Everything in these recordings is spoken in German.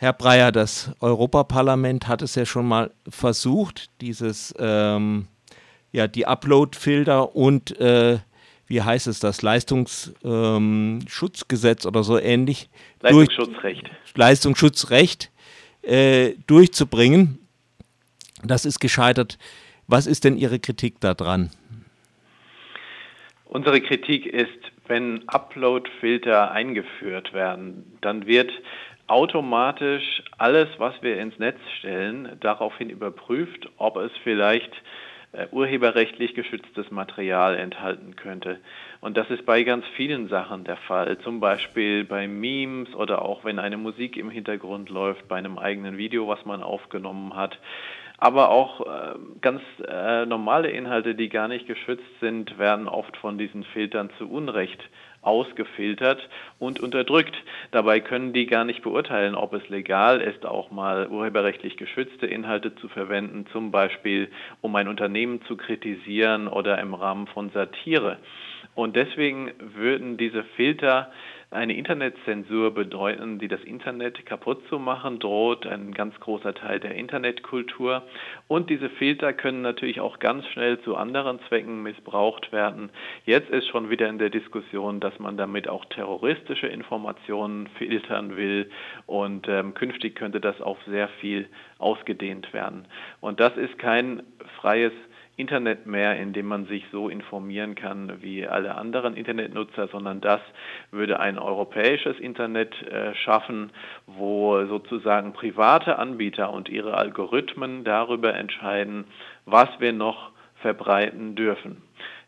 Herr Breyer, das Europaparlament hat es ja schon mal versucht, dieses, ähm, ja, die Upload-Filter und, äh, wie heißt es, das Leistungsschutzgesetz ähm, oder so ähnlich. Leistungsschutzrecht. Durch, Leistungsschutzrecht äh, durchzubringen. Das ist gescheitert. Was ist denn Ihre Kritik daran? Unsere Kritik ist, wenn Upload-Filter eingeführt werden, dann wird automatisch alles, was wir ins Netz stellen, daraufhin überprüft, ob es vielleicht äh, urheberrechtlich geschütztes Material enthalten könnte. Und das ist bei ganz vielen Sachen der Fall, zum Beispiel bei Memes oder auch wenn eine Musik im Hintergrund läuft, bei einem eigenen Video, was man aufgenommen hat aber auch äh, ganz äh, normale Inhalte, die gar nicht geschützt sind, werden oft von diesen Filtern zu Unrecht ausgefiltert und unterdrückt. Dabei können die gar nicht beurteilen, ob es legal ist, auch mal urheberrechtlich geschützte Inhalte zu verwenden, zum Beispiel um ein Unternehmen zu kritisieren oder im Rahmen von Satire. Und deswegen würden diese Filter eine Internetzensur bedeuten, die das Internet kaputt zu machen droht, ein ganz großer Teil der Internetkultur. Und diese Filter können natürlich auch ganz schnell zu anderen Zwecken missbraucht werden. Jetzt ist schon wieder in der Diskussion, dass man damit auch terroristische Informationen filtern will und ähm, künftig könnte das auf sehr viel ausgedehnt werden. Und das ist kein freies Internet mehr, in dem man sich so informieren kann wie alle anderen Internetnutzer, sondern das würde ein europäisches Internet äh, schaffen, wo sozusagen private Anbieter und ihre Algorithmen darüber entscheiden, was wir noch verbreiten dürfen.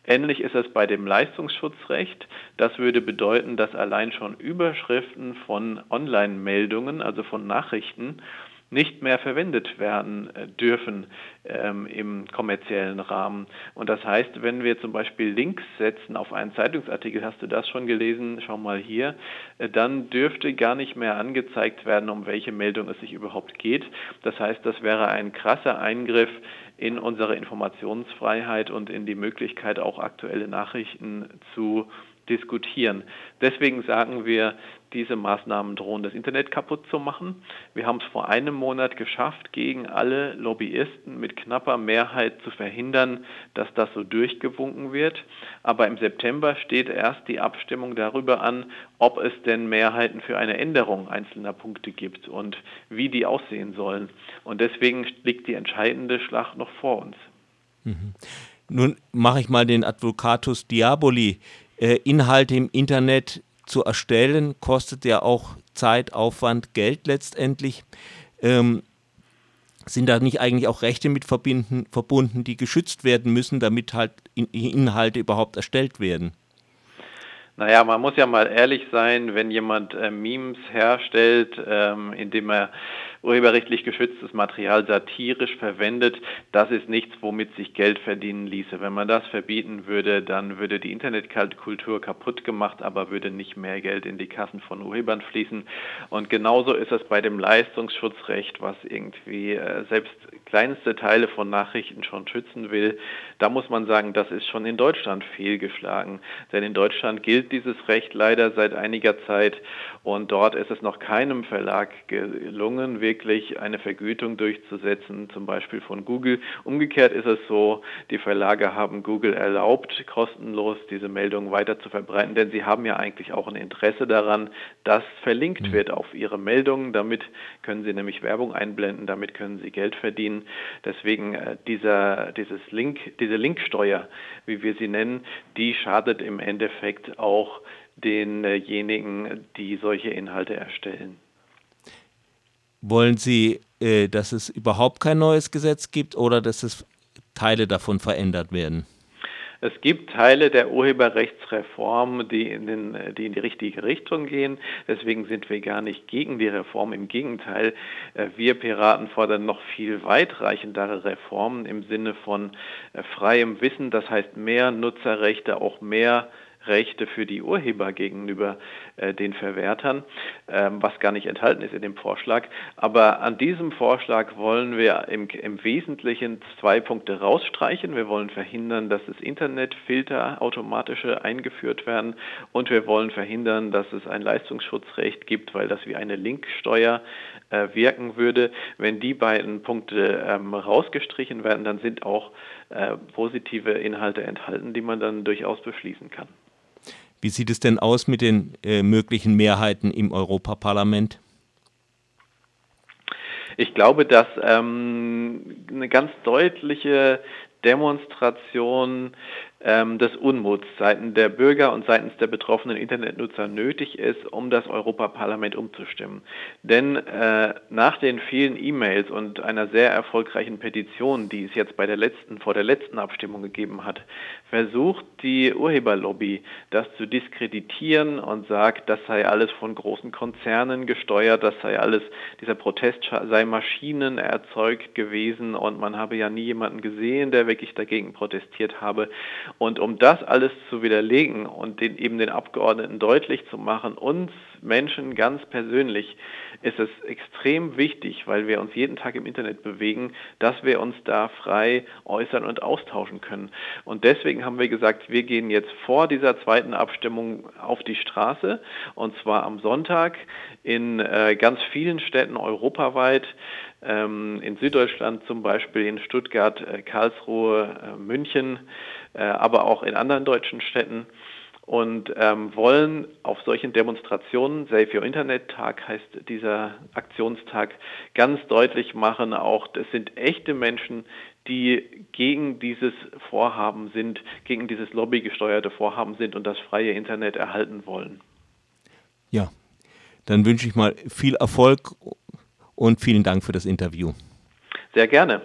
Ähnlich ist es bei dem Leistungsschutzrecht. Das würde bedeuten, dass allein schon Überschriften von Online-Meldungen, also von Nachrichten, nicht mehr verwendet werden äh, dürfen ähm, im kommerziellen Rahmen. Und das heißt, wenn wir zum Beispiel Links setzen auf einen Zeitungsartikel, hast du das schon gelesen, schau mal hier, äh, dann dürfte gar nicht mehr angezeigt werden, um welche Meldung es sich überhaupt geht. Das heißt, das wäre ein krasser Eingriff in unsere Informationsfreiheit und in die Möglichkeit, auch aktuelle Nachrichten zu diskutieren. Deswegen sagen wir, diese Maßnahmen drohen das Internet kaputt zu machen. Wir haben es vor einem Monat geschafft, gegen alle Lobbyisten mit knapper Mehrheit zu verhindern, dass das so durchgewunken wird. Aber im September steht erst die Abstimmung darüber an, ob es denn Mehrheiten für eine Änderung einzelner Punkte gibt und wie die aussehen sollen. Und deswegen liegt die entscheidende Schlacht noch vor uns. Mhm. Nun mache ich mal den Advocatus Diaboli. Äh, Inhalte im Internet zu erstellen, kostet ja auch Zeit, Aufwand, Geld letztendlich. Ähm, sind da nicht eigentlich auch Rechte mit verbunden, die geschützt werden müssen, damit halt in, Inhalte überhaupt erstellt werden? Naja, man muss ja mal ehrlich sein, wenn jemand äh, Memes herstellt, ähm, indem er urheberrechtlich geschütztes Material satirisch verwendet, das ist nichts, womit sich Geld verdienen ließe. Wenn man das verbieten würde, dann würde die Internetkultur kaputt gemacht, aber würde nicht mehr Geld in die Kassen von Urhebern fließen. Und genauso ist es bei dem Leistungsschutzrecht, was irgendwie äh, selbst kleinste Teile von Nachrichten schon schützen will. Da muss man sagen, das ist schon in Deutschland fehlgeschlagen. Denn in Deutschland gilt dieses Recht leider seit einiger Zeit und dort ist es noch keinem Verlag gelungen, wirklich eine Vergütung durchzusetzen, zum Beispiel von Google. Umgekehrt ist es so, die Verlage haben Google erlaubt, kostenlos diese Meldungen weiter zu verbreiten, denn sie haben ja eigentlich auch ein Interesse daran, dass verlinkt mhm. wird auf ihre Meldungen. Damit können sie nämlich Werbung einblenden, damit können sie Geld verdienen. Deswegen äh, dieser, dieses Link, diese Linksteuer, wie wir sie nennen, die schadet im Endeffekt auch denjenigen, die solche Inhalte erstellen. Wollen Sie, äh, dass es überhaupt kein neues Gesetz gibt oder dass es Teile davon verändert werden? Es gibt Teile der Urheberrechtsreform, die in, den, die in die richtige Richtung gehen. Deswegen sind wir gar nicht gegen die Reform. Im Gegenteil, äh, wir Piraten fordern noch viel weitreichendere Reformen im Sinne von äh, freiem Wissen. Das heißt mehr Nutzerrechte, auch mehr Rechte für die Urheber gegenüber äh, den Verwertern, ähm, was gar nicht enthalten ist in dem Vorschlag. Aber an diesem Vorschlag wollen wir im, im Wesentlichen zwei Punkte rausstreichen. Wir wollen verhindern, dass es Internetfilter automatische eingeführt werden und wir wollen verhindern, dass es ein Leistungsschutzrecht gibt, weil das wie eine Linksteuer äh, wirken würde. Wenn die beiden Punkte ähm, rausgestrichen werden, dann sind auch äh, positive Inhalte enthalten, die man dann durchaus beschließen kann. Wie sieht es denn aus mit den äh, möglichen Mehrheiten im Europaparlament? Ich glaube, dass ähm, eine ganz deutliche Demonstration ähm, des Unmuts seitens der Bürger und seitens der betroffenen Internetnutzer nötig ist, um das Europaparlament umzustimmen. Denn äh, nach den vielen E-Mails und einer sehr erfolgreichen Petition, die es jetzt bei der letzten, vor der letzten Abstimmung gegeben hat, versucht die Urheberlobby das zu diskreditieren und sagt, das sei alles von großen Konzernen gesteuert, das sei alles, dieser Protest sei Maschinen erzeugt gewesen und man habe ja nie jemanden gesehen, der wirklich dagegen protestiert habe. Und um das alles zu widerlegen und den, eben den Abgeordneten deutlich zu machen, uns Menschen ganz persönlich, ist es extrem wichtig, weil wir uns jeden Tag im Internet bewegen, dass wir uns da frei äußern und austauschen können. Und deswegen haben wir gesagt, wir gehen jetzt vor dieser zweiten Abstimmung auf die Straße und zwar am Sonntag in äh, ganz vielen Städten europaweit ähm, in Süddeutschland zum Beispiel, in Stuttgart, äh, Karlsruhe, äh, München, äh, aber auch in anderen deutschen Städten und ähm, wollen auf solchen Demonstrationen, Save Your Internet Tag heißt dieser Aktionstag, ganz deutlich machen, auch das sind echte Menschen, die gegen dieses Vorhaben sind, gegen dieses lobbygesteuerte Vorhaben sind und das freie Internet erhalten wollen. Ja, dann wünsche ich mal viel Erfolg und vielen Dank für das Interview. Sehr gerne.